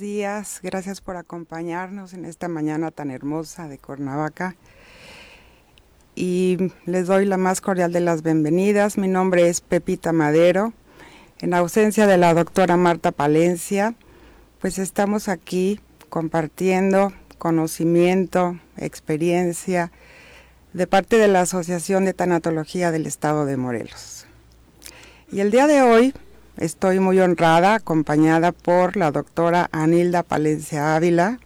días, gracias por acompañarnos en esta mañana tan hermosa de Cuernavaca. Y les doy la más cordial de las bienvenidas. Mi nombre es Pepita Madero. En ausencia de la doctora Marta Palencia, pues estamos aquí compartiendo conocimiento, experiencia de parte de la Asociación de Tanatología del Estado de Morelos. Y el día de hoy Estoy muy honrada, acompañada por la doctora Anilda Palencia Ávila,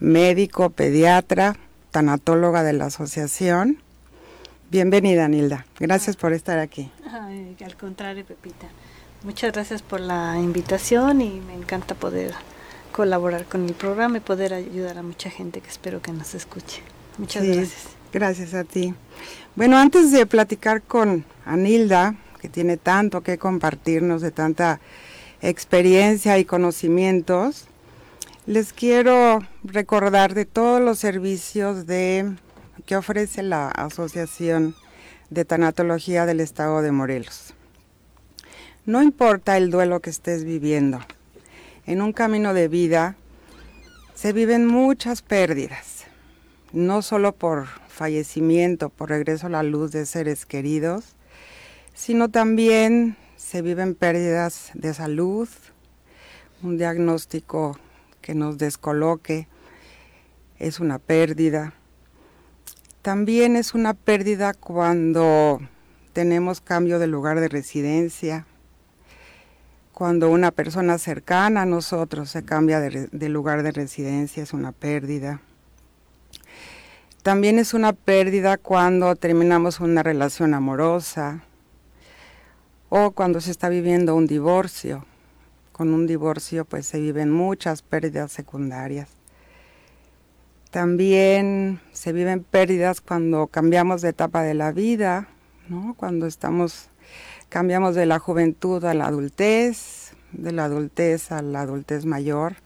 médico, pediatra, tanatóloga de la asociación. Bienvenida, Anilda. Gracias por estar aquí. al contrario, Pepita. Muchas gracias por la invitación y me encanta poder colaborar con el programa y poder ayudar a mucha gente que espero que nos escuche. Muchas gracias. Gracias a ti. Bueno, antes de platicar con Anilda, que tiene tanto que compartirnos, de tanta experiencia y conocimientos, les quiero recordar de todos los servicios de, que ofrece la Asociación de Tanatología del Estado de Morelos. No importa el duelo que estés viviendo, en un camino de vida se viven muchas pérdidas, no solo por fallecimiento, por regreso a la luz de seres queridos, sino también se viven pérdidas de salud, un diagnóstico que nos descoloque es una pérdida. También es una pérdida cuando tenemos cambio de lugar de residencia, cuando una persona cercana a nosotros se cambia de, de, lugar de residencia, es una pérdida. También es una pérdida cuando terminamos una relación amorosa, o cuando se está viviendo un divorcio. Con un divorcio pues se viven muchas pérdidas secundarias. También se viven pérdidas cuando cambiamos de etapa de la vida, ¿no? Cuando estamos cambiamos de la juventud a la adultez, de la adultez a la adultez mayor,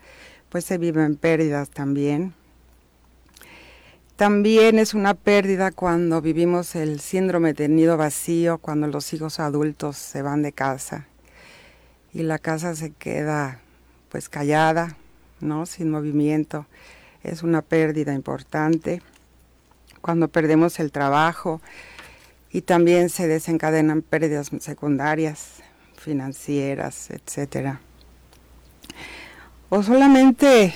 pues se viven pérdidas también. También es una pérdida cuando vivimos el síndrome de nido vacío, cuando los hijos adultos se van de casa y la casa se queda pues callada, ¿no? Sin movimiento. Es una pérdida importante. Cuando perdemos el trabajo y también se desencadenan pérdidas secundarias, financieras, etcétera. O solamente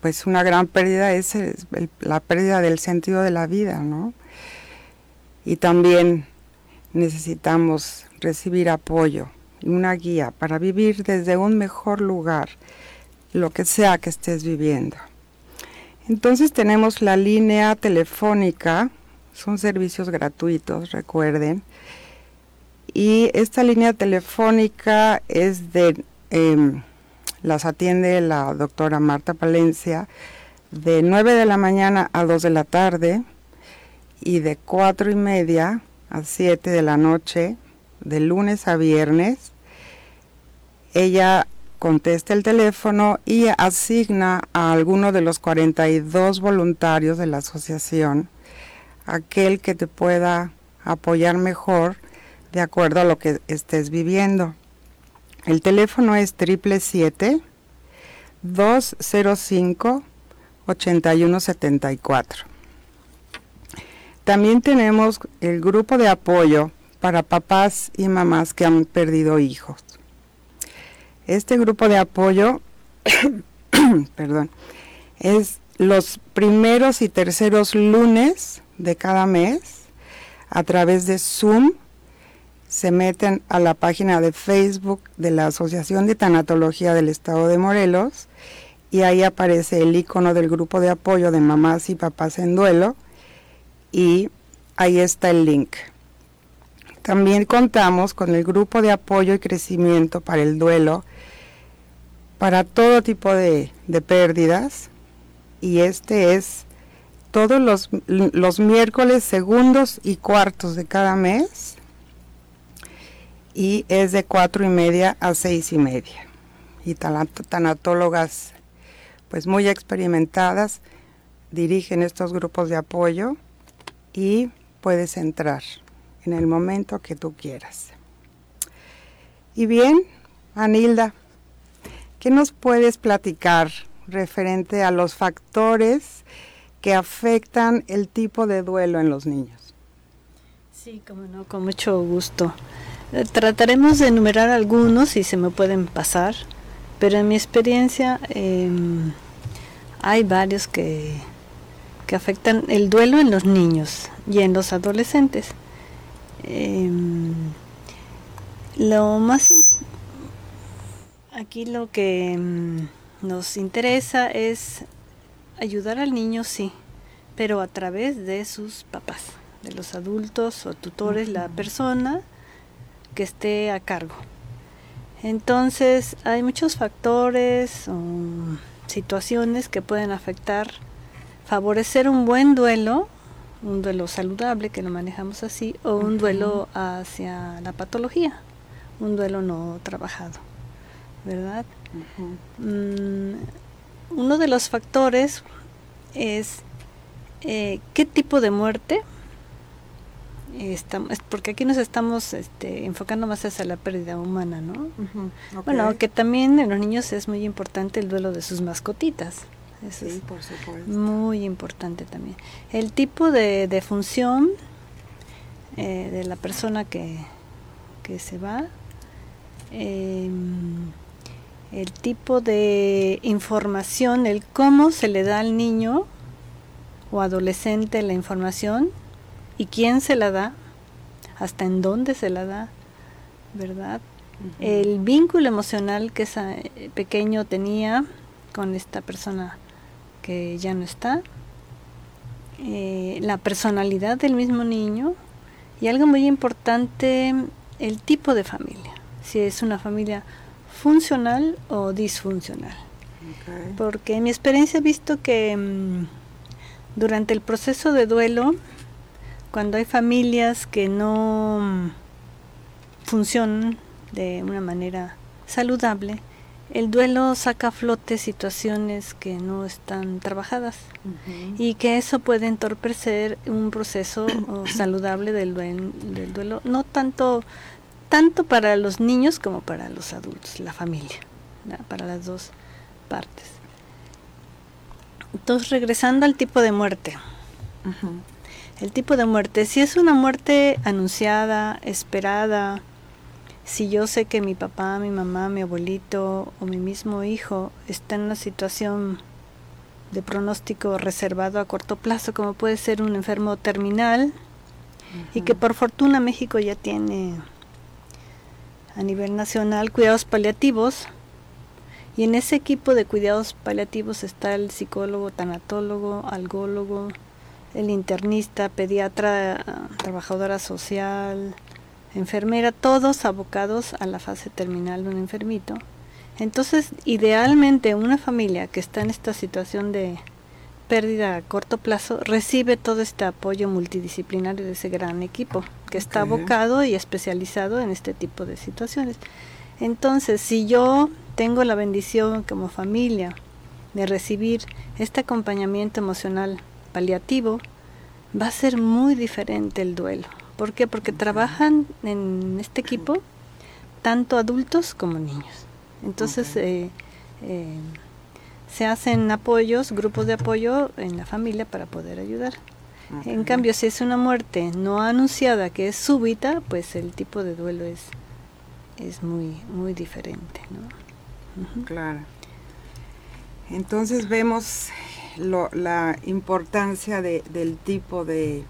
pues una gran pérdida es la pérdida del sentido de la vida, ¿no? Y también necesitamos recibir apoyo y una guía para vivir desde un mejor lugar, lo que sea que estés viviendo. Entonces tenemos la línea telefónica, son servicios gratuitos, recuerden. Y esta línea telefónica es de em, las atiende la doctora Marta Palencia de 9 de la mañana a 2 de la tarde y de 4 y media a 7 de la noche, de lunes a viernes. Ella contesta el teléfono y asigna a alguno de los 42 voluntarios de la asociación aquel que te pueda apoyar mejor de acuerdo a lo que estés viviendo. El teléfono es 777-205-8174. También tenemos el grupo de apoyo para papás y mamás que han perdido hijos. Este grupo de apoyo, perdón, es los primeros y terceros lunes de cada mes a través de Zoom se meten a la página de Facebook de la Asociación de Tanatología del Estado de Morelos y ahí aparece el icono del grupo de apoyo de mamás y papás en duelo y ahí está el link. También contamos con el grupo de apoyo y crecimiento para el duelo para todo tipo de, de pérdidas y este es todos los, los miércoles segundos y cuartos de cada mes y es de cuatro y media a seis y media. Y tanatólogas pues muy experimentadas dirigen estos grupos de apoyo y puedes entrar en el momento que tú quieras. Y bien, Anilda, ¿Qué nos puedes platicar referente a los factores que afectan el tipo de duelo en los niños? Sí, como no, con mucho gusto. Trataremos de enumerar algunos y se me pueden pasar, pero en mi experiencia em, hay varios que, que afectan el duelo en los niños y en los adolescentes. Em, lo más aquí lo que em, nos interesa es ayudar al niño, sí, pero a través de sus papás, de los adultos o tutores, la persona que esté a cargo. Entonces hay muchos factores o situaciones que pueden afectar favorecer un buen duelo, un duelo saludable, que lo manejamos así, o un duelo hacia la patología, un duelo no trabajado, ¿verdad? Mm, uno de los factores es eh, qué tipo de muerte estamos, porque aquí nos estamos este, enfocando más hacia la pérdida humana, ¿no? Bueno, que también en los niños es muy importante el duelo de sus mascotitas. Eso sí, por supuesto. Muy importante también. El tipo de, de función eh, de la persona que, que se va, em, el tipo de información, el cómo se le da al niño o adolescente la información y quién se la da, hasta en dónde se la da, ¿verdad? El vínculo emocional que ese pequeño tenía con esta persona que ya no está, eh, la personalidad del mismo niño y algo muy importante, el tipo de familia, si es una familia funcional o disfuncional. Porque en mi experiencia he visto que mm, durante el proceso de duelo, cuando hay familias que no mm, funcionan de una manera saludable, el duelo saca a flote situaciones que no están trabajadas y que eso puede entorpecer un proceso saludable del duelo, del duelo, no tanto tanto para los niños como para los adultos, la familia, para las dos partes. Entonces, regresando al tipo de muerte. El tipo de muerte, si es una muerte anunciada, esperada, si yo sé que mi papá, mi mamá, mi abuelito o mi mismo hijo está en una situación de pronóstico reservado a corto plazo, como puede ser un enfermo terminal, y que por fortuna México ya tiene a nivel nacional cuidados paliativos, y en ese equipo de cuidados paliativos está el psicólogo, tanatólogo, algólogo, el internista, pediatra, trabajadora social, enfermera, todos abocados a la fase terminal de un enfermito. Entonces, idealmente una familia que está en esta situación de pérdida a corto plazo recibe todo este apoyo multidisciplinario de ese gran equipo que está abocado y especializado en este tipo de situaciones. Entonces, si yo tengo la bendición como familia de recibir este acompañamiento emocional paliativo, va a ser muy diferente el duelo. ¿Por qué? Porque trabajan en este equipo tanto adultos como niños. Entonces eh, eh, se hacen apoyos, grupos de apoyo en la familia para poder ayudar. En cambio, si es una muerte no anunciada que es súbita, pues el tipo de duelo es, es muy, muy diferente. ¿no? Claro. Entonces vemos lo, la importancia de, del tipo de,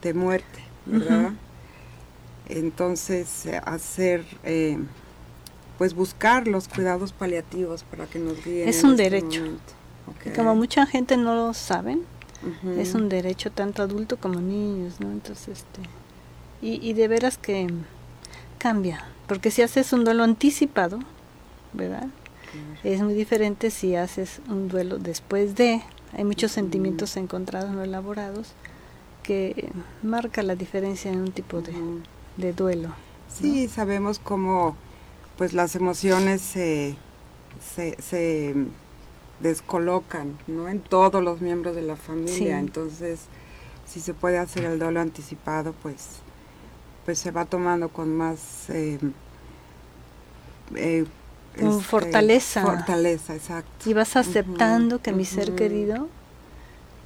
de muerte. ¿verdad? Entonces, eh, hacer, eh, pues buscar los cuidados paliativos para que nos guíen. Es un este derecho. Como mucha gente no lo saben, es un derecho tanto adulto como niños, ¿no? Entonces, este, y, y de veras que cambia, porque si haces un duelo anticipado, ¿verdad? Es muy diferente si haces un duelo después de, hay muchos sentimientos encontrados no elaborados, que marca la diferencia en un tipo de, duelo. Sí, sabemos cómo pues las emociones se, se, descolocan ¿no? en todos los miembros de la familia. Entonces, si se puede hacer el duelo anticipado, pues, pues se va tomando con más eh, eh, con este, fortaleza. Fortaleza, exacto. Y vas aceptando que mi ser querido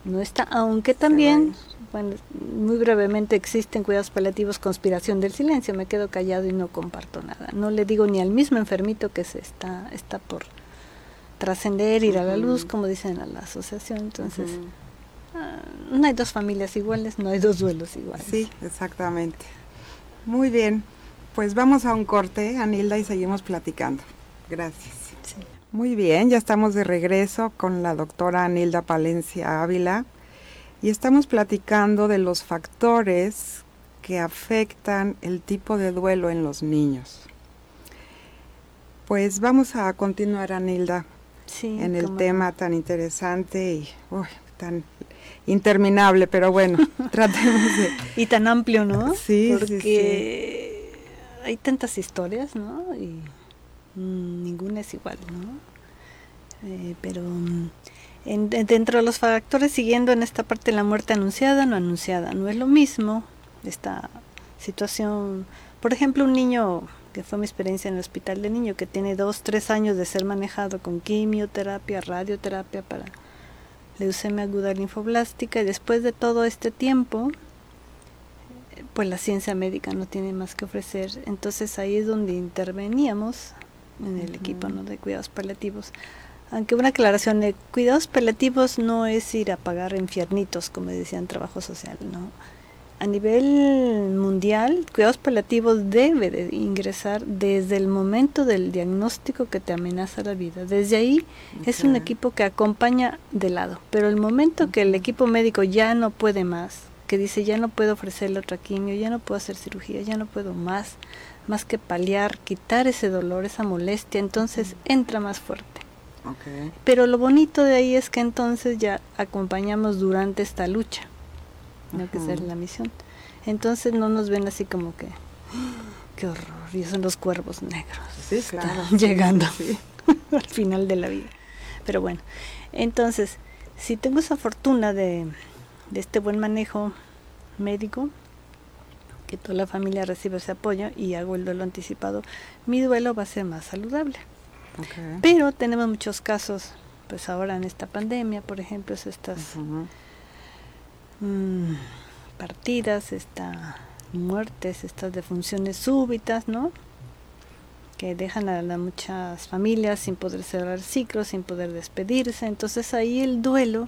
no está, aunque también, bueno, muy brevemente existen cuidados paliativos, conspiración del silencio, me quedo callado y no comparto nada. No le digo ni al mismo enfermito que se está, está por trascender, ir a la luz, como dicen a la asociación. Entonces, ah, no hay dos familias iguales, no hay dos duelos iguales. Sí, exactamente. Muy bien, pues vamos a un corte, Anilda, y seguimos platicando. Gracias. Muy bien, ya estamos de regreso con la doctora Anilda Palencia Ávila y estamos platicando de los factores que afectan el tipo de duelo en los niños. Pues vamos a continuar, Anilda, en el tema tan interesante y tan interminable, pero bueno, tratemos de... Y tan amplio, ¿no? Sí, Porque hay tantas historias, ¿no? Y ninguna es igual, ¿no? Eh, pero mm, dentro de los factores, siguiendo en esta parte la muerte anunciada, no anunciada, no es lo mismo esta situación. Por ejemplo, un niño que fue mi experiencia en el hospital de niño, que tiene dos, tres años de ser manejado con quimioterapia, radioterapia para leucemia aguda linfoblástica, y después de todo este tiempo, pues la ciencia médica no tiene más que ofrecer. Entonces ahí es donde interveníamos en el equipo ¿no? de cuidados paliativos. Aunque una aclaración, de cuidados paliativos no es ir a pagar infiernitos, como decían trabajo social, ¿no? a nivel mundial, cuidados paliativos debe de ingresar desde el momento del diagnóstico que te amenaza la vida. Desde ahí es un equipo que acompaña de lado, pero el momento que el equipo médico ya no puede más, que dice ya no puedo ofrecerle otra quimio, ya no puedo hacer cirugía, ya no puedo más, más que paliar, quitar ese dolor, esa molestia, entonces entra más fuerte. Pero lo bonito de ahí es que entonces ya acompañamos durante esta lucha no que ser la misión. Entonces no nos ven así como que, qué horror, y son los cuervos negros. Sí, claro. llegando al final de la vida. Pero bueno, entonces, si tengo esa fortuna de, de este buen manejo médico, que toda la familia recibe ese apoyo y hago el duelo anticipado, mi duelo va a ser más saludable. Pero tenemos muchos casos, pues ahora en esta pandemia, por ejemplo, estas Mm, partidas, estas muertes, estas defunciones súbitas, ¿no? Que dejan a, muchas familias sin poder cerrar ciclos, sin poder despedirse. Entonces ahí el duelo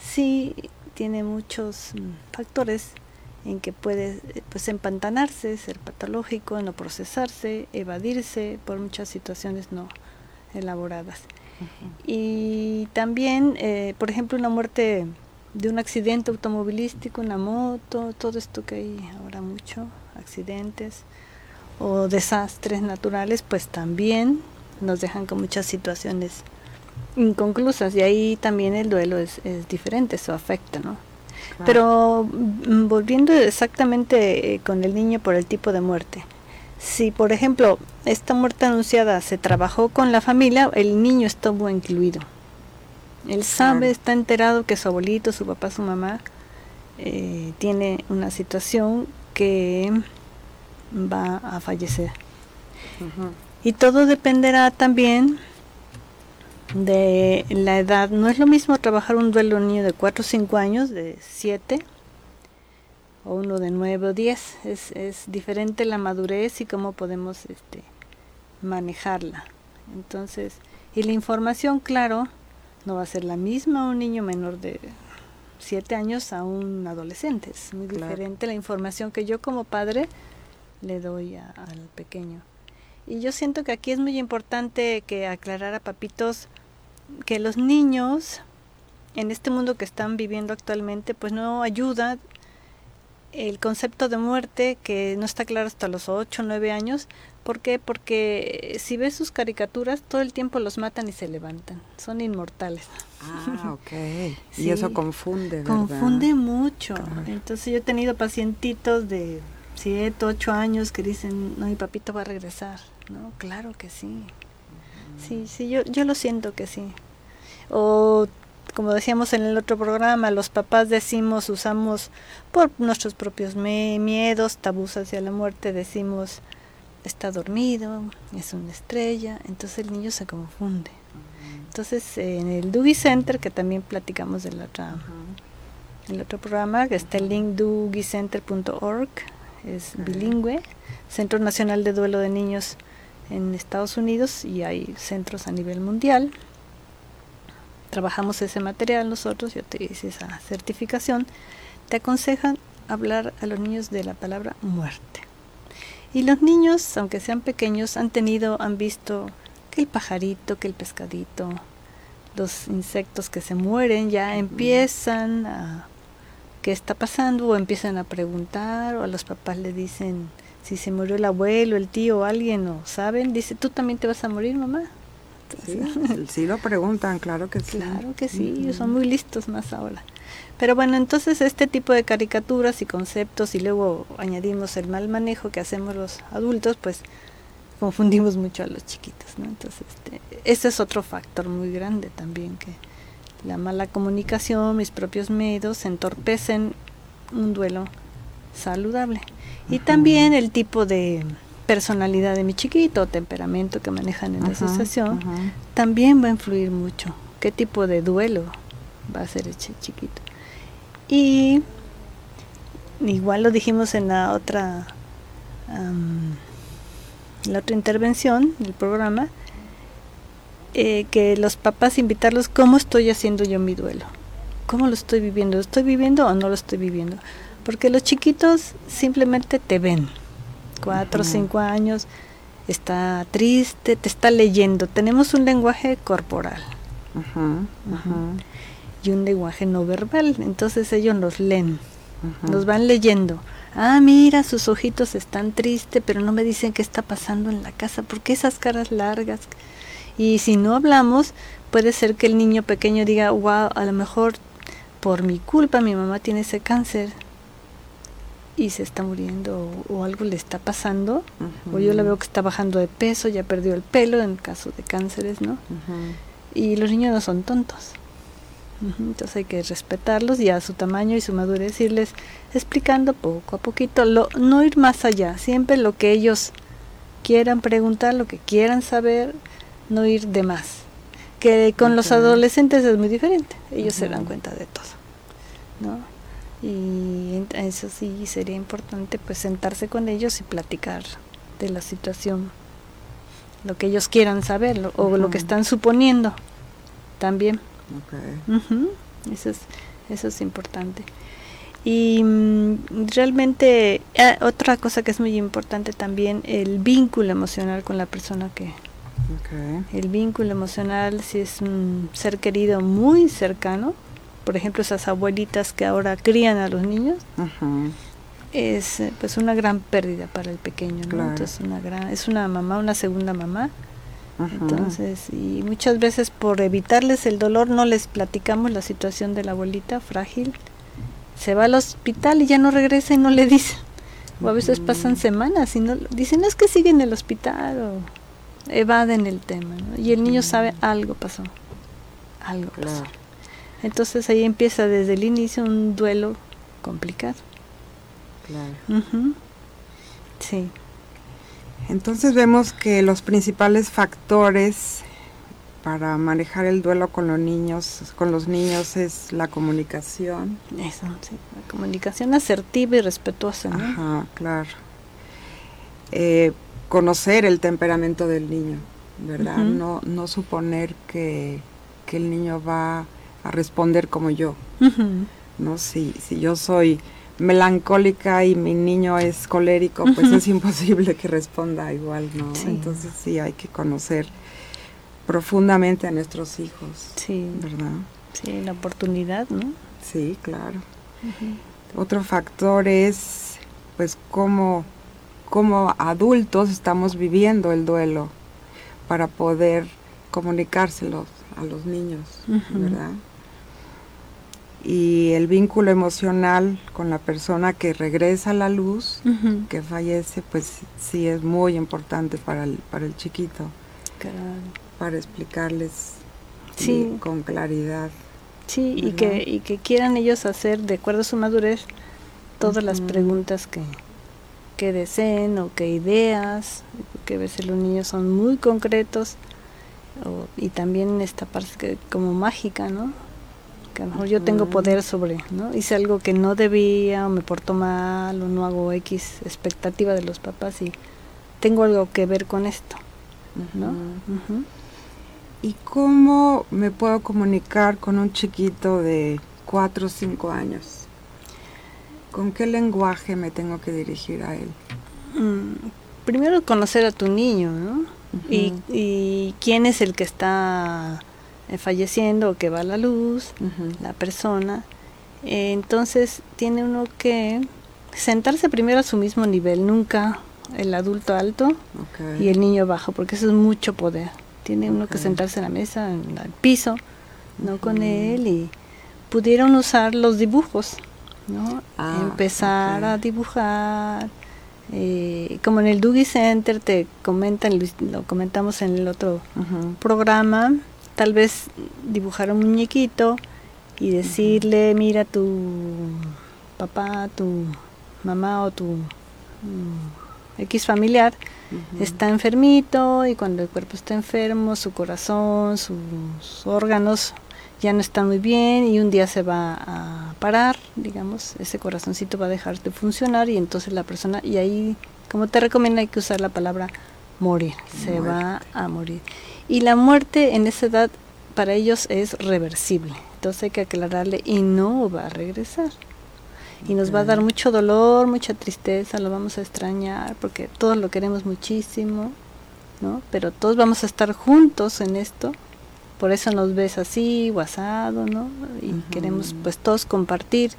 sí tiene muchos mm, factores en que puede pues empantanarse, ser patológico, no procesarse, evadirse por muchas situaciones no elaboradas. Y también, eh, por ejemplo, una muerte de un accidente automovilístico, una moto, todo esto que hay ahora mucho, accidentes o desastres naturales, pues también nos dejan con muchas situaciones inconclusas y ahí también el duelo es, es diferente, eso afecta, ¿no? Pero mm, volviendo exactamente eh, con el niño por el tipo de muerte, si por ejemplo esta muerte anunciada se trabajó con la familia, el niño estuvo incluido, él sabe, está enterado que su abuelito, su papá, su mamá eh, tiene una situación que va a fallecer. Y todo dependerá también de la edad. No es lo mismo trabajar un duelo un niño de 4 o 5 años, de 7, o uno de 9 o 10. Es, es diferente la madurez y cómo podemos este, manejarla. Entonces, y la información, claro, no va a ser la misma un niño menor de 7 años a un adolescente. Es muy diferente la información que yo como padre le doy al pequeño. Y yo siento que aquí es muy importante que aclarar a papitos que los niños en este mundo que están viviendo actualmente pues no ayuda el concepto de muerte que no está claro hasta los 8 o 9 años ¿Por qué? Porque si ves sus caricaturas, todo el tiempo los matan y se levantan. Son inmortales. Ah, ok. Y eso confunde, ¿verdad? Confunde mucho. Entonces yo he tenido pacientitos de 7, 8 años que dicen, no, mi papito va a regresar. No, claro que sí. Sí, sí, yo, yo lo siento que sí. O como decíamos en el otro programa, los papás decimos, usamos por nuestros propios miedos, tabús hacia la muerte, decimos, está dormido, es una estrella, entonces el niño se confunde. Entonces en el Doogie Center, que también platicamos del otro, el otro programa, que está el link doogiecenter.org, es bilingüe, Centro Nacional de Duelo de Niños en Estados Unidos y hay centros a nivel mundial. Trabajamos ese material nosotros, yo te hice esa certificación. Te aconsejan hablar a los niños de la palabra muerte. Y los niños, aunque sean pequeños, han tenido, han visto que el pajarito, que el pescadito, los insectos que se mueren ya empiezan a qué está pasando o empiezan a preguntar o a los papás le dicen si se murió el abuelo, el tío alguien o saben, dice, ¿tú también te vas a morir, mamá? sí, lo preguntan, claro que sí. Claro que sí, son muy listos más ahora. Pero bueno, entonces este tipo de caricaturas y conceptos y luego añadimos el mal manejo que hacemos los adultos, pues confundimos mucho a los chiquitos, ¿no? Entonces, este, ese es otro factor muy grande también, que la mala comunicación, mis propios miedos entorpecen un duelo saludable. Y también el tipo de personalidad de mi chiquito, temperamento que manejan en la asociación, también va a influir mucho. ¿Qué tipo de duelo va a ser ese chiquito? Y igual lo dijimos en la otra, la otra intervención del programa, eh, que los papás invitarlos cómo estoy haciendo yo mi duelo, cómo lo estoy viviendo, ¿lo estoy viviendo o no lo estoy viviendo? Porque los chiquitos simplemente te ven. Cuatro o cinco años, está triste, te está leyendo. Tenemos un lenguaje corporal. Y un lenguaje no verbal, entonces ellos nos leen, nos van leyendo. Ah, mira, sus ojitos están tristes, pero no me dicen qué está pasando en la casa, porque esas caras largas. Y si no hablamos, puede ser que el niño pequeño diga, wow, a lo mejor por mi culpa mi mamá tiene ese cáncer, y se está muriendo o, algo le está pasando, o yo la veo que está bajando de peso, ya perdió el pelo en caso de cánceres, ¿no? Y los niños no son tontos. Entonces hay que respetarlos y a su tamaño y su madurez irles explicando poco a poquito, lo, no ir más allá, siempre lo que ellos quieran preguntar, lo que quieran saber, no ir de más. Que con los adolescentes es muy diferente, ellos se dan cuenta de todo, ¿no? Y eso sí sería importante pues sentarse con ellos y platicar de la situación lo que ellos quieran saber o lo que están suponiendo también. Eso es eso es importante. Y mm, realmente ah, otra cosa que es muy importante también el vínculo emocional con la persona que el vínculo emocional si es un ser querido muy cercano por ejemplo, esas abuelitas que ahora crían a los niños, es eh, pues una gran pérdida para el pequeño, Entonces una gran, es una mamá, una segunda mamá. Entonces, y muchas veces por evitarles el dolor no les platicamos la situación de la abuelita frágil. Se va al hospital y ya no regresa y no le dicen. O a veces pasan semanas y no dicen, es que sigue en el hospital o evaden el tema. Y el niño sabe algo pasó. Algo pasó. Entonces ahí empieza desde el inicio un duelo complicado. Claro. Sí. Entonces vemos que los principales factores para manejar el duelo con los niños, con los niños es la comunicación. Eso, sí, la comunicación asertiva y respetuosa, ¿no? Ajá, claro. Eh, conocer el temperamento del niño, ¿verdad? no, no suponer que, que el niño va a responder como yo. ¿no? Si, si yo soy melancólica y mi niño es colérico, pues es imposible que responda igual, ¿no? Entonces sí hay que conocer profundamente a nuestros hijos, sí. ¿verdad? Sí, la oportunidad, ¿no? Sí, claro. Otro factor es, pues, cómo, cómo adultos estamos viviendo el duelo para poder comunicárselo a los niños, ¿verdad? Y el vínculo emocional con la persona que regresa a la luz, que fallece, pues sí es muy importante para el, para el chiquito, para explicarles con claridad. Sí, y que, y que quieran ellos hacer, de acuerdo a su madurez, todas las preguntas que, qué deseen o qué ideas, porque a veces los niños son muy concretos y también esta parte que, como mágica, ¿no? Que a lo mejor yo tengo poder sobre, ¿no? Hice algo que no debía o me porto mal o no hago X expectativa de los papás y tengo algo que ver con esto, ¿no? ¿Y cómo me puedo comunicar con un chiquito de 4 o 5 años? ¿Con qué lenguaje me tengo que dirigir a él? Mm, primero conocer a tu niño, ¿no? y, quién es el que está falleciendo o que va la luz, la persona. entonces tiene uno que sentarse primero a su mismo nivel, nunca el adulto alto y el niño bajo, porque eso es mucho poder. Tiene uno que sentarse en la mesa, en el piso, no con él, y pudieron usar los dibujos, ¿no? Ah, Empezar a dibujar, eh, como en el Doogie Center te comentan, lo comentamos en el otro programa, tal vez dibujar un muñequito y decirle, mira tu papá, tu mamá o tu mm, X familiar está enfermito y cuando el cuerpo está enfermo, su corazón, sus órganos ya no están muy bien y un día se va a parar, digamos, ese corazoncito va a dejar de funcionar y entonces la persona, y ahí, como te recomiendo, hay que usar la palabra morir, se va a morir. Y la muerte en esa edad para ellos es reversible, entonces hay que aclararle y no va a regresar. Y nos va a dar mucho dolor, mucha tristeza, lo vamos a extrañar porque todos lo queremos muchísimo, ¿no? Pero todos vamos a estar juntos en esto por eso nos ves así, guasado, ¿no? Y queremos pues todos compartir.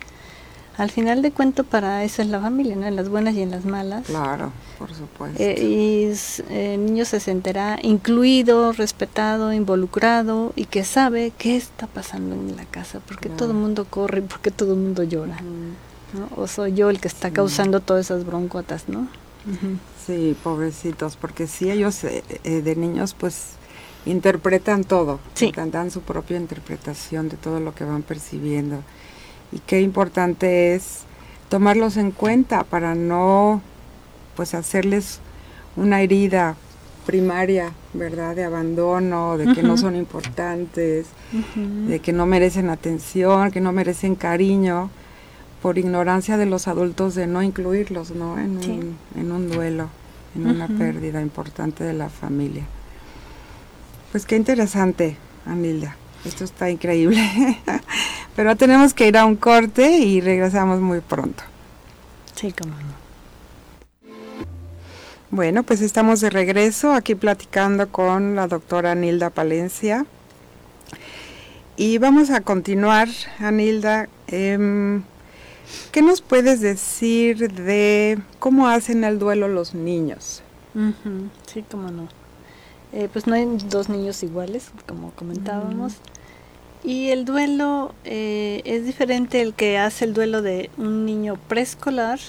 Al final de cuento para eso es la familia, ¿no? En las buenas y en las malas. Claro, por supuesto. Eh, y el niño se sentirá incluido, respetado, involucrado y que sabe qué está pasando en la casa, porque todo el mundo corre, porque todo el mundo llora, ¿no? O soy yo el que está causando todas esas broncotas, ¿no? Sí, pobrecitos, porque si ellos eh, eh, de niños pues interpretan todo, dan su propia interpretación de todo lo que van percibiendo. Y qué importante es tomarlos en cuenta para no pues hacerles una herida primaria, ¿verdad? De abandono, de que no son importantes, de que no merecen atención, que no merecen cariño, por ignorancia de los adultos de no incluirlos, ¿no? En, un, en un duelo, en una pérdida importante de la familia. Pues qué interesante, Anilda. Esto está increíble. Pero tenemos que ir a un corte y regresamos muy pronto. Sí, cómo no. Bueno, pues estamos de regreso aquí platicando con la doctora Anilda Palencia. Y vamos a continuar, Anilda. Em, ¿Qué nos puedes decir de cómo hacen el duelo los niños? Sí, cómo no. Eh, pues no hay dos niños iguales, como comentábamos. Y el duelo eh, es diferente el que hace el duelo de un niño preescolar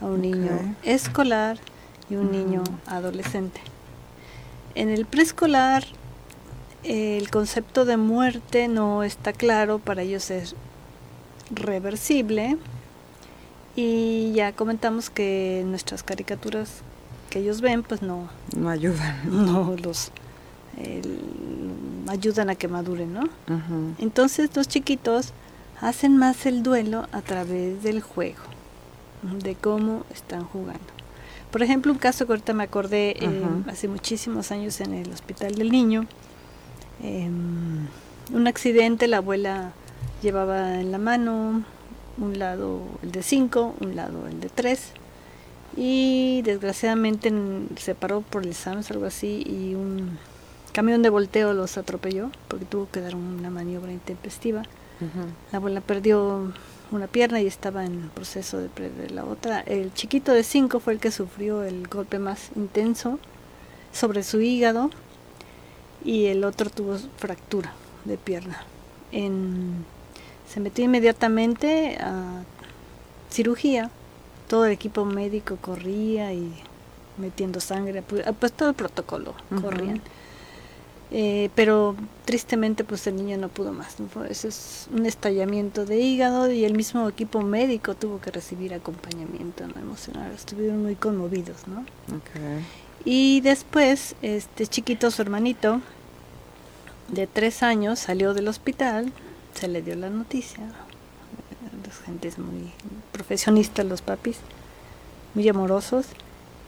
a un niño escolar y un niño adolescente. En el preescolar el concepto de muerte no está claro, para ellos es reversible y ya comentamos que nuestras caricaturas que ellos ven, pues no... No ayudan. No los ayudan a que maduren, ¿no? Entonces los chiquitos hacen más el duelo a través del juego, de cómo están jugando. Por ejemplo, un caso que ahorita me acordé eh, hace muchísimos años en el Hospital del Niño, em, un accidente, la abuela llevaba en la mano un lado el de 5, un lado el de 3, y desgraciadamente se paró por el SAMS, algo así, y un camión de volteo los atropelló porque tuvo que dar una maniobra intempestiva. La abuela perdió una pierna y estaba en proceso de perder la otra. El chiquito de 5 fue el que sufrió el golpe más intenso sobre su hígado y el otro tuvo fractura de pierna. En, se metió inmediatamente a cirugía todo el equipo médico corría y metiendo sangre, pues, ah, pues todo el protocolo corrían. Eh, pero tristemente pues el niño no pudo más. ¿no? Ese es un estallamiento de hígado y el mismo equipo médico tuvo que recibir acompañamiento ¿no? emocional. Estuvieron muy conmovidos, ¿no? Y después, este chiquito, su hermanito, de tres años, salió del hospital, se le dio la noticia. Las gentes muy profesionistas, los papis, muy amorosos,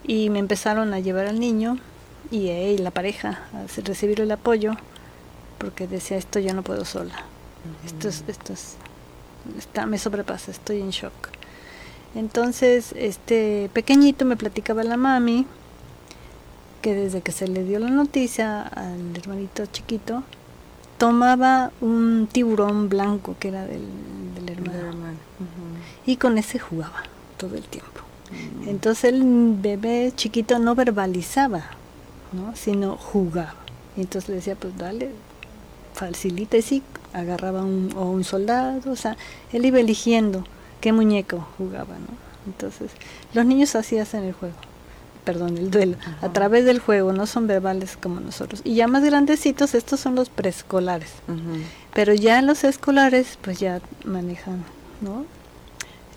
y me empezaron a llevar al niño y, la pareja a recibir el apoyo porque decía esto ya no puedo sola. Esto es esto es está me sobrepasa estoy en shock entonces este pequeñito me platicaba la mami que desde que se le dio la noticia al hermanito chiquito tomaba un tiburón blanco que era del, y con ese jugaba todo el tiempo entonces el bebé chiquito no verbalizaba ¿no? sino jugaba. Y entonces le decía, pues dale, facilita y sí, agarraba un, o un soldado, o sea, él iba eligiendo qué muñeco jugaba, ¿no? Entonces, los niños así hacen el juego, perdón, el duelo, a través del juego, no son verbales como nosotros. Y ya más grandecitos, estos son los preescolares. Pero ya en los escolares, pues ya manejan, ¿no?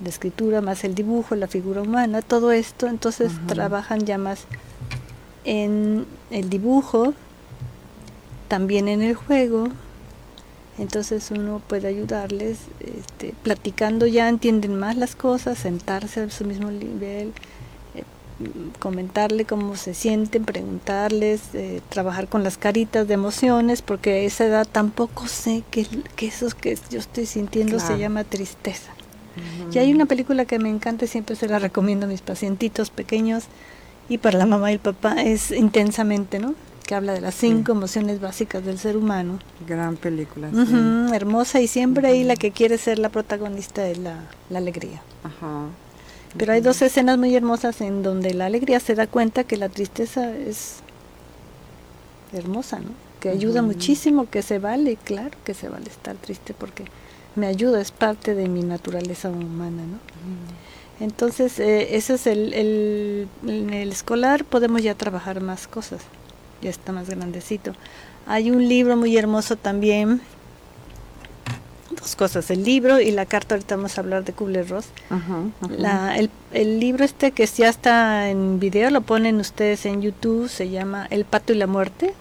La escritura, más el dibujo, la figura humana, todo esto, entonces trabajan ya más en el dibujo, también en el juego. Entonces uno puede ayudarles, este, platicando ya entienden más las cosas, sentarse a su mismo nivel, comentarle cómo se sienten, preguntarles, eh, trabajar con las caritas de emociones, porque a esa edad tampoco sé que, que eso que yo estoy sintiendo se llama tristeza. Y hay una película que me encanta y siempre se la recomiendo a mis pacientitos pequeños, y para la mamá y el papá es intensamente, ¿no? Que habla de las cinco emociones básicas del ser humano. Gran película. hermosa y siempre ahí la que quiere ser la protagonista es la, alegría. Ajá. Pero hay dos escenas muy hermosas en donde la alegría se da cuenta que la tristeza es hermosa, ¿no? Que ayuda muchísimo, que se vale, claro que se vale estar triste porque me ayuda, es parte de mi naturaleza humana, ¿no? Entonces, eh, eso es el, el, en el escolar podemos ya trabajar más cosas, ya está más grandecito. Hay un libro muy hermoso también, dos cosas, el libro y la carta, ahorita vamos a hablar de Kubler-Ross. el, el, libro este que ya está en video, lo ponen ustedes en YouTube, se llama El pato y la muerte,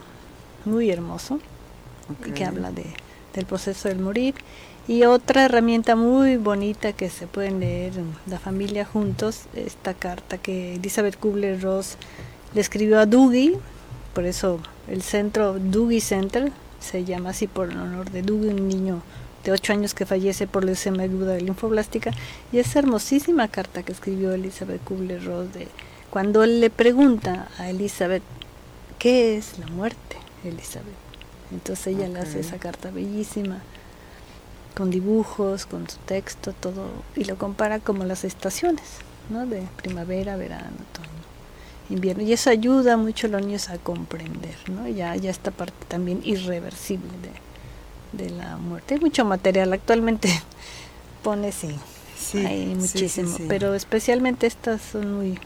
muy hermoso, que habla de, del proceso del morir. Y otra herramienta muy bonita que se pueden leer la familia juntos, esta carta que Elizabeth Kubler-Ross le escribió a Dougie, por eso el centro Dougie Center se llama así por el honor de Dougie, un niño de 8 años que fallece por leucemia aguda de linfoblástica, y esa hermosísima carta que escribió Elizabeth Kubler-Ross de cuando él le pregunta a Elizabeth, ¿qué es la muerte, Elizabeth? Entonces ella le hace esa carta bellísima con dibujos, con su texto, todo, y lo compara como las estaciones, ¿no? De primavera, verano, otoño, invierno. Y eso ayuda mucho a los niños a comprender, ¿no? Ya, ya esta parte también irreversible de, de la muerte. Hay mucho material, actualmente pone sí, sí hay muchísimo, pero especialmente estas son muy,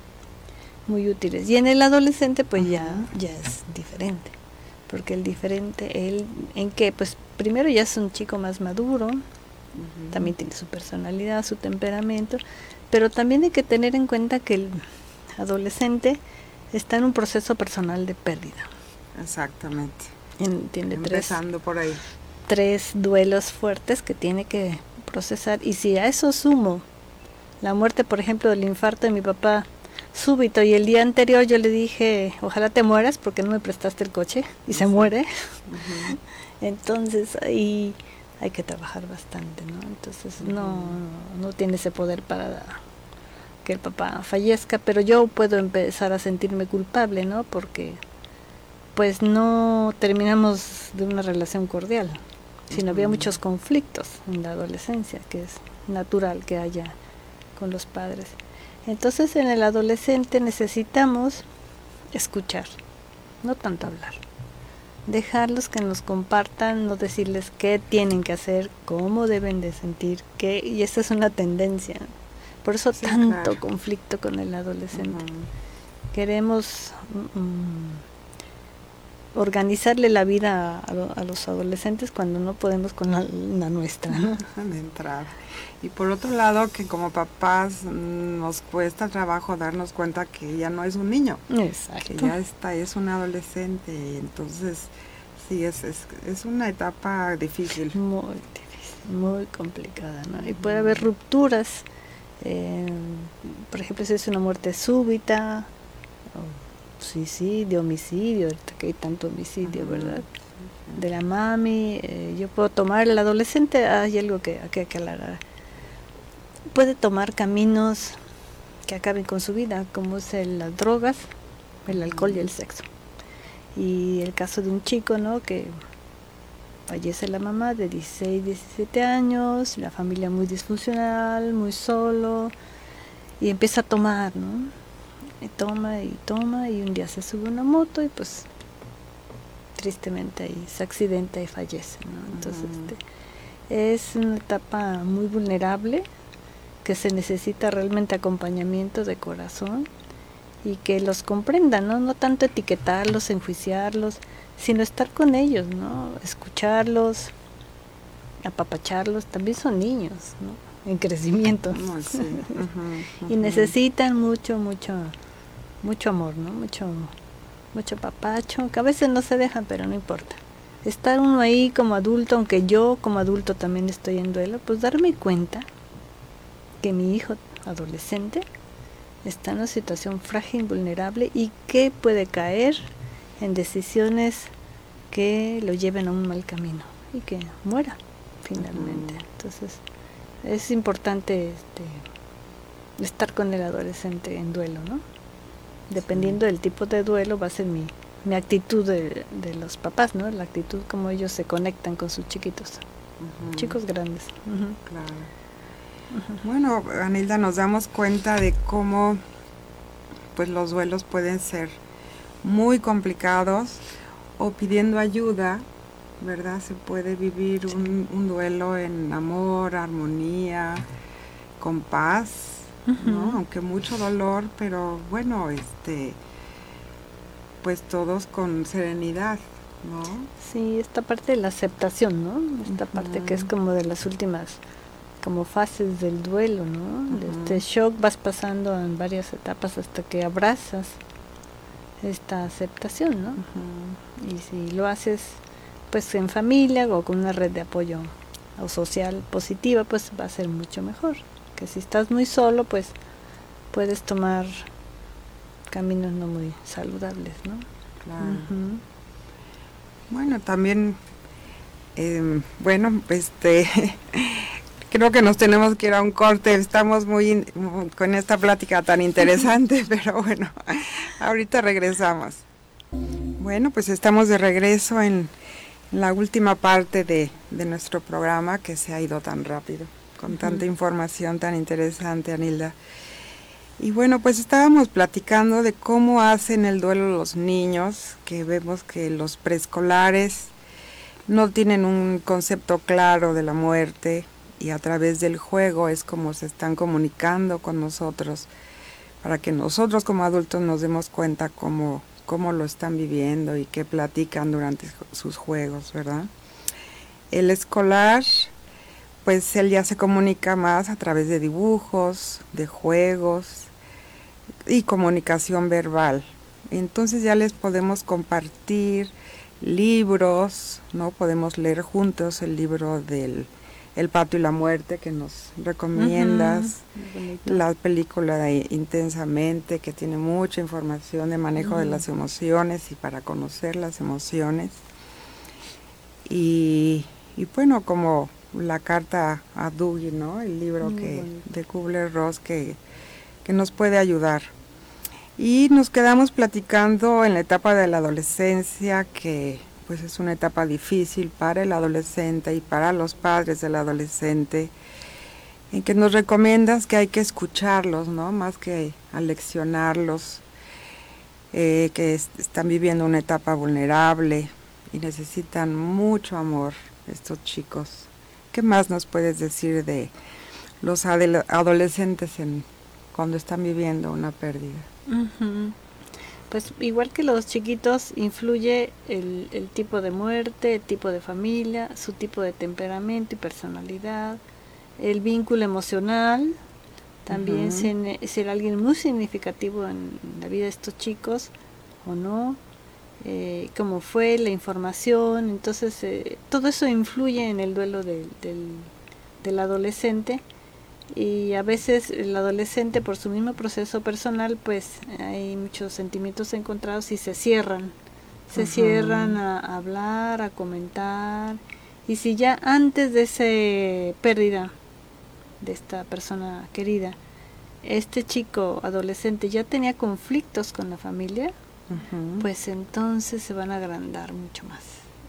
muy útiles. Y en el adolescente pues ya, ya es diferente porque el diferente, él, ¿en qué? Pues primero ya es un chico más maduro, también tiene su personalidad, su temperamento, pero también hay que tener en cuenta que el adolescente está en un proceso personal de pérdida. Exactamente. Entiende Empezando por ahí. Tres duelos fuertes que tiene que procesar. Y si a eso sumo la muerte, por ejemplo, del infarto de mi papá súbito y el día anterior yo le dije, ojalá te mueras porque no me prestaste el coche y se muere. Entonces ahí hay que trabajar bastante, ¿no? Entonces no, no tiene ese poder para que el papá fallezca, pero yo puedo empezar a sentirme culpable, ¿no? Porque pues no terminamos de una relación cordial, sino había muchos conflictos en la adolescencia, que es natural que haya con los padres. Entonces en el adolescente necesitamos escuchar, no tanto hablar. Dejarlos que nos compartan, no decirles qué tienen que hacer, cómo deben de sentir, qué, y esa es una tendencia. Por eso tanto conflicto con el adolescente. Queremos mm, organizarle la vida a, los adolescentes cuando no podemos con la, nuestra. ¿no? De entrada. Y por otro lado, que como papás nos cuesta trabajo darnos cuenta que ya no es un niño. Exacto. Que ya está, es un adolescente. Entonces, sí, es, es, es una etapa difícil. Muy difícil, muy complicada. ¿no? Y puede haber rupturas. Eh, por ejemplo, si es una muerte súbita, suicidio, homicidio, que hay tanto homicidio, ¿verdad? De la mami, eh, yo puedo tomar, el adolescente, hay algo que, que hay que aclarar, puede tomar caminos que acaben con su vida, como es las drogas, el alcohol y el sexo. Y el caso de un chico, ¿no? Que fallece la mamá de 16, 17 años, la familia muy disfuncional, muy solo, y empieza a tomar, ¿no? Y toma y toma y un día se sube una moto y pues tristemente ahí se accidenta y fallece. ¿no? Entonces este, es una etapa muy vulnerable que se necesita realmente acompañamiento de corazón y que los comprendan, ¿no? no tanto etiquetarlos, enjuiciarlos, sino estar con ellos, ¿no? escucharlos, apapacharlos, también son niños, ¿no? en crecimiento. y necesitan mucho, mucho mucho amor, ¿no? Mucho, mucho papacho, que a veces no se dejan, pero no importa. Estar uno ahí como adulto, aunque yo como adulto también estoy en duelo, pues darme cuenta que mi hijo adolescente está en una situación frágil, vulnerable y que puede caer en decisiones que lo lleven a un mal camino y que muera finalmente. Entonces es importante este, estar con el adolescente en duelo, ¿no? Dependiendo del tipo de duelo va a ser mi, mi actitud de, los papás, ¿no? La actitud como ellos se conectan con sus chiquitos, chicos grandes. Claro. Bueno, Anilda, nos damos cuenta de cómo pues los duelos pueden ser muy complicados o pidiendo ayuda, ¿verdad? Se puede vivir un, un duelo en amor, armonía, con paz, ¿no? Aunque mucho dolor, pero bueno, este, pues todos con serenidad, ¿no? Sí, esta parte de la aceptación, ¿no? Esta parte que es como de las últimas como fases del duelo, ¿no? De este shock vas pasando en varias etapas hasta que abrazas esta aceptación, ¿no? Y si lo haces pues en familia o con una red de apoyo o social positiva, pues va a ser mucho mejor si estás muy solo, pues puedes tomar caminos no muy saludables, ¿no? Claro. Bueno, también, em, bueno, este, creo que nos tenemos que ir a un corte, estamos muy con esta plática tan interesante, pero bueno, ahorita regresamos. Bueno, pues estamos de regreso en la última parte de nuestro programa que se ha ido tan rápido con tanta información tan interesante, Anilda. Y bueno, pues estábamos platicando de cómo hacen el duelo los niños, que vemos que los preescolares no tienen un concepto claro de la muerte y a través del juego es como se están comunicando con nosotros para que nosotros como adultos nos demos cuenta cómo, cómo lo están viviendo y qué platican durante sus juegos, ¿verdad? El escolar pues él ya se comunica más a través de dibujos, de juegos y comunicación verbal. Entonces ya les podemos compartir libros, ¿no? Podemos leer juntos el libro del El Pato y la Muerte que nos recomiendas, la película de Intensamente que tiene mucha información de manejo de las emociones y para conocer las emociones. Y, y bueno, como la carta a Dougie, ¿no? El libro que, de Kubler-Ross que, que nos puede ayudar. Y nos quedamos platicando en la etapa de la adolescencia, que pues es una etapa difícil para el adolescente y para los padres del adolescente, en que nos recomiendas que hay que escucharlos, ¿no? Más que aleccionarlos, eh, que están viviendo una etapa vulnerable y necesitan mucho amor estos chicos. ¿Qué más nos puedes decir de los adolescentes en, cuando están viviendo una pérdida? pues igual que los chiquitos, influye el, el, tipo de muerte, el tipo de familia, su tipo de temperamento y personalidad, el vínculo emocional, también ser, alguien muy significativo en la vida de estos chicos o no, eh, cómo fue la información, entonces eh, todo eso influye en el duelo del, del adolescente. Y a veces el adolescente por su mismo proceso personal pues hay muchos sentimientos encontrados y se cierran. Se cierran a, hablar a comentar. Y si ya antes de esa pérdida de esta persona querida este chico adolescente ya tenía conflictos con la familia pues entonces se van a agrandar mucho más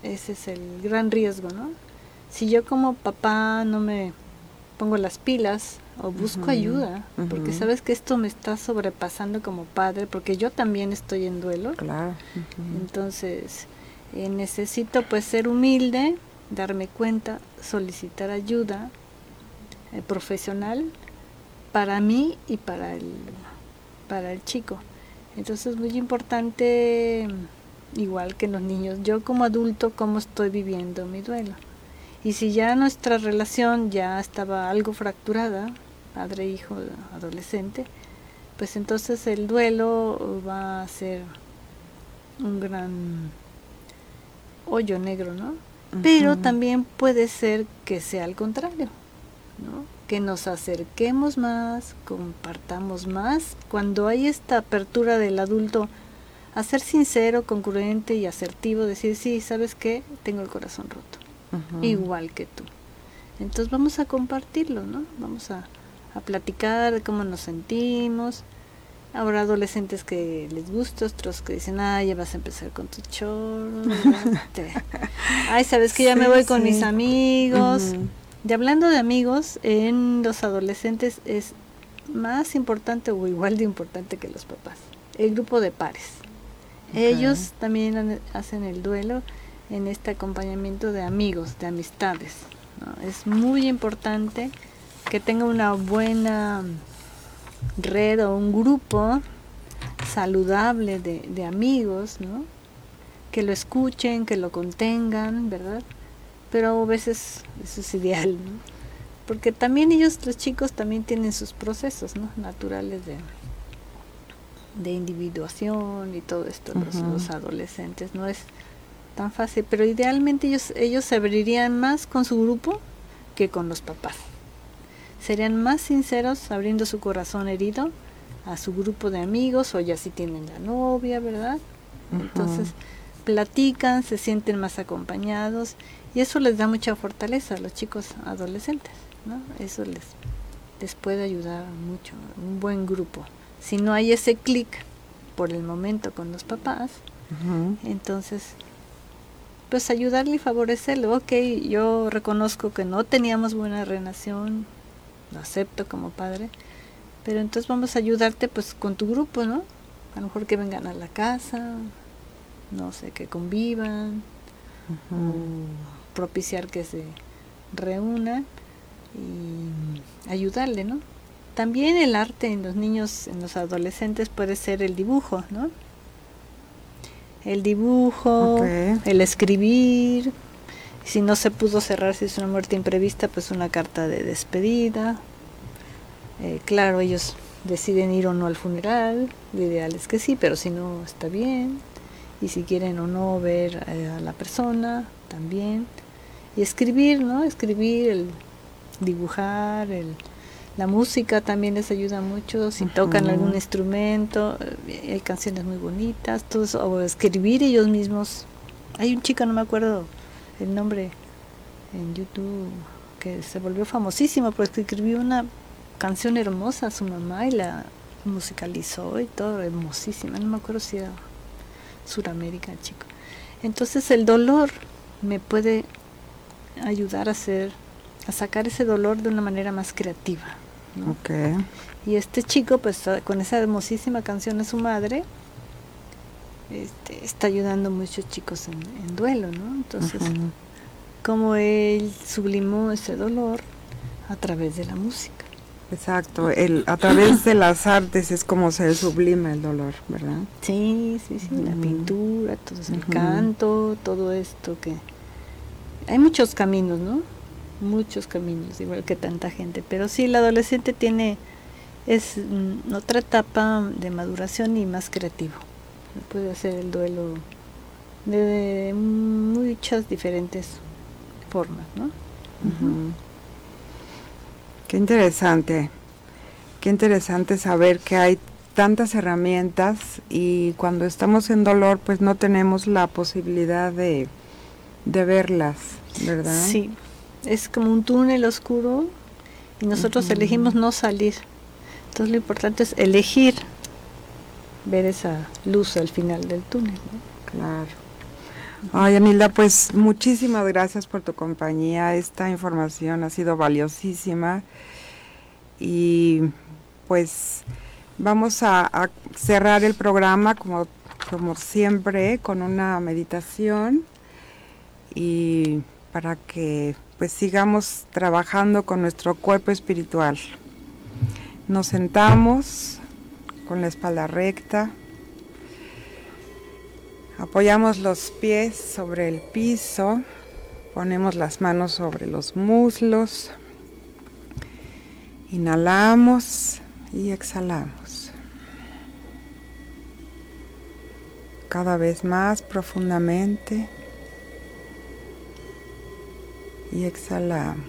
ese es el gran riesgo no si yo como papá no me pongo las pilas o busco ayuda, porque sabes que esto me está sobrepasando como padre, porque yo también estoy en duelo. Claro. Entonces, eh, necesito pues ser humilde, darme cuenta, solicitar ayuda eh, profesional para mí y para el, para el chico. Entonces es muy importante, igual que los niños, yo como adulto, cómo estoy viviendo mi duelo. Y si ya nuestra relación ya estaba algo fracturada, padre, hijo, adolescente, pues entonces el duelo va a ser un gran hoyo negro, ¿no? Pero también puede ser que sea al contrario, ¿no? Que nos acerquemos más, compartamos más. Cuando hay esta apertura del adulto a ser sincero, concurrente y asertivo, decir, sí, ¿sabes qué? Tengo el corazón roto igual que tú. Entonces vamos a compartirlo, ¿no? Vamos a, a platicar de cómo nos sentimos. Habrá adolescentes que les gusta, otros que dicen, ay, ya vas a empezar con tu chorro. ay, sabes que ya me voy con mis amigos. Y hablando de amigos, en los adolescentes es más importante o igual de importante que los papás. El grupo de pares. Ellos también hacen el duelo en este acompañamiento de amigos, de amistades. Es muy importante que tenga una buena red o un grupo saludable de, amigos, ¿no? que lo escuchen, que lo contengan, ¿verdad? Pero a veces eso es ideal, ¿no? Porque también ellos, los chicos, también tienen sus procesos, ¿no? Naturales de, de individuación y todo esto, los adolescentes, no es tan fácil, pero idealmente ellos, ellos se abrirían más con su grupo que con los papás. Serían más sinceros abriendo su corazón herido a su grupo de amigos o ya si tienen la novia, ¿verdad? Entonces platican, se sienten más acompañados y eso les da mucha fortaleza a los chicos adolescentes, ¿no? Eso les, les puede ayudar mucho, un buen grupo. Si no hay ese clic por el momento con los papás, entonces pues ayudarle y favorecerlo. Ok, yo reconozco que no teníamos buena relación, lo acepto como padre, pero entonces vamos a ayudarte pues con tu grupo, ¿no? A lo mejor que vengan a la casa, no sé, que convivan, propiciar que se reúnan y ayudarle, ¿no? También el arte en los niños, en los adolescentes puede ser el dibujo, ¿no? el dibujo, el escribir. Si no se pudo cerrar, si es una muerte imprevista, pues una carta de despedida. Eh, claro, ellos deciden ir o no al funeral, lo ideal es que sí, pero si no, está bien. Y si quieren o no ver eh, a la persona, también. Y escribir, ¿no? Escribir, el dibujar, el la música también les ayuda mucho, si tocan algún instrumento, eh, hay canciones muy bonitas, todo o escribir ellos mismos. Hay un chico, no me acuerdo el nombre, en YouTube, que se volvió famosísimo porque escribió una canción hermosa a su mamá y la musicalizó y todo, hermosísima, no me acuerdo si era Suramérica chico. Entonces el dolor me puede ayudar a hacer, a sacar ese dolor de una manera más creativa. Y este chico, pues con esa hermosísima canción a su madre, este, está ayudando a muchos chicos en, duelo, ¿no? Entonces, como él sublimó ese dolor a través de la música. Exacto, el, a través de las artes es como se sublima el dolor, ¿verdad? Sí, sí, sí, la pintura, todo el canto, todo esto que... Hay muchos caminos, ¿no? Muchos caminos, igual que tanta gente, pero sí, el adolescente tiene, es mm, otra etapa de maduración y más creativo. Puede hacer el duelo de, muchas diferentes formas, ¿no? Qué interesante, qué interesante saber que hay tantas herramientas y cuando estamos en dolor pues no tenemos la posibilidad de, verlas, ¿verdad? Sí, es como un túnel oscuro y nosotros elegimos no salir. Entonces lo importante es elegir ver esa luz al final del túnel. Claro. Ay, Anilda, pues muchísimas gracias por tu compañía. Esta información ha sido valiosísima y pues vamos a, cerrar el programa como, como siempre con una meditación y para que pues sigamos trabajando con nuestro cuerpo espiritual. Nos sentamos con la espalda recta. Apoyamos los pies sobre el piso. Ponemos las manos sobre los muslos. Inhalamos y exhalamos. Cada vez más profundamente. Y exhalamos.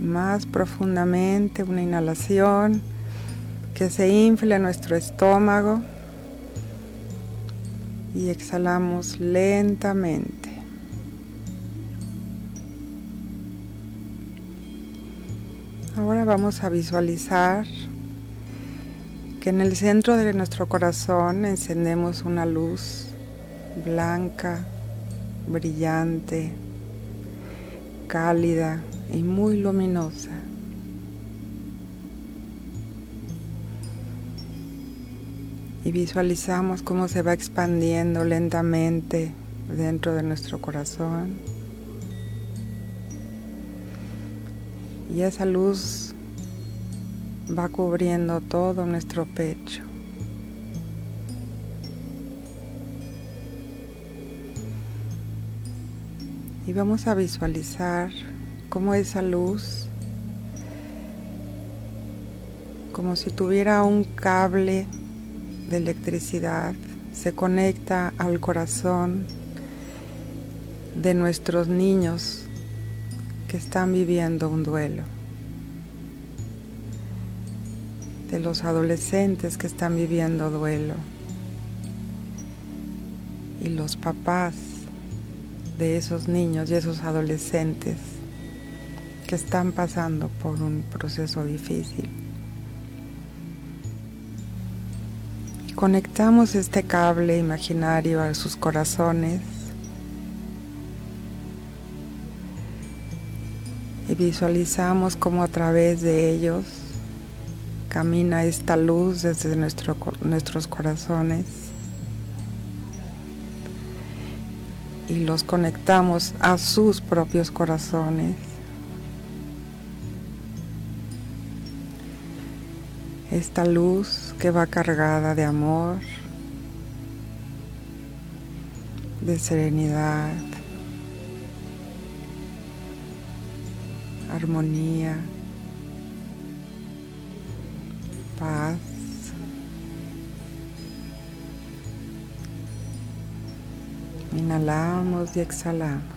Más profundamente una inhalación que se infle nuestro estómago. Y exhalamos lentamente. Ahora vamos a visualizar que en el centro de nuestro corazón encendemos una luz blanca, brillante, cálida y muy luminosa. Y visualizamos cómo se va expandiendo lentamente dentro de nuestro corazón. y esa luz va cubriendo todo nuestro pecho. Y vamos a visualizar cómo esa luz, como si tuviera un cable de electricidad, se conecta al corazón de nuestros niños que están viviendo un duelo, de los adolescentes que están viviendo duelo y los papás de esos niños y esos adolescentes que están pasando por un proceso difícil. Conectamos este cable imaginario a sus corazones y visualizamos cómo a través de ellos camina esta luz desde nuestro, nuestros corazones y los conectamos a sus propios corazones. Esta luz que va cargada de amor, de serenidad, armonía, paz. Inhalamos y exhalamos.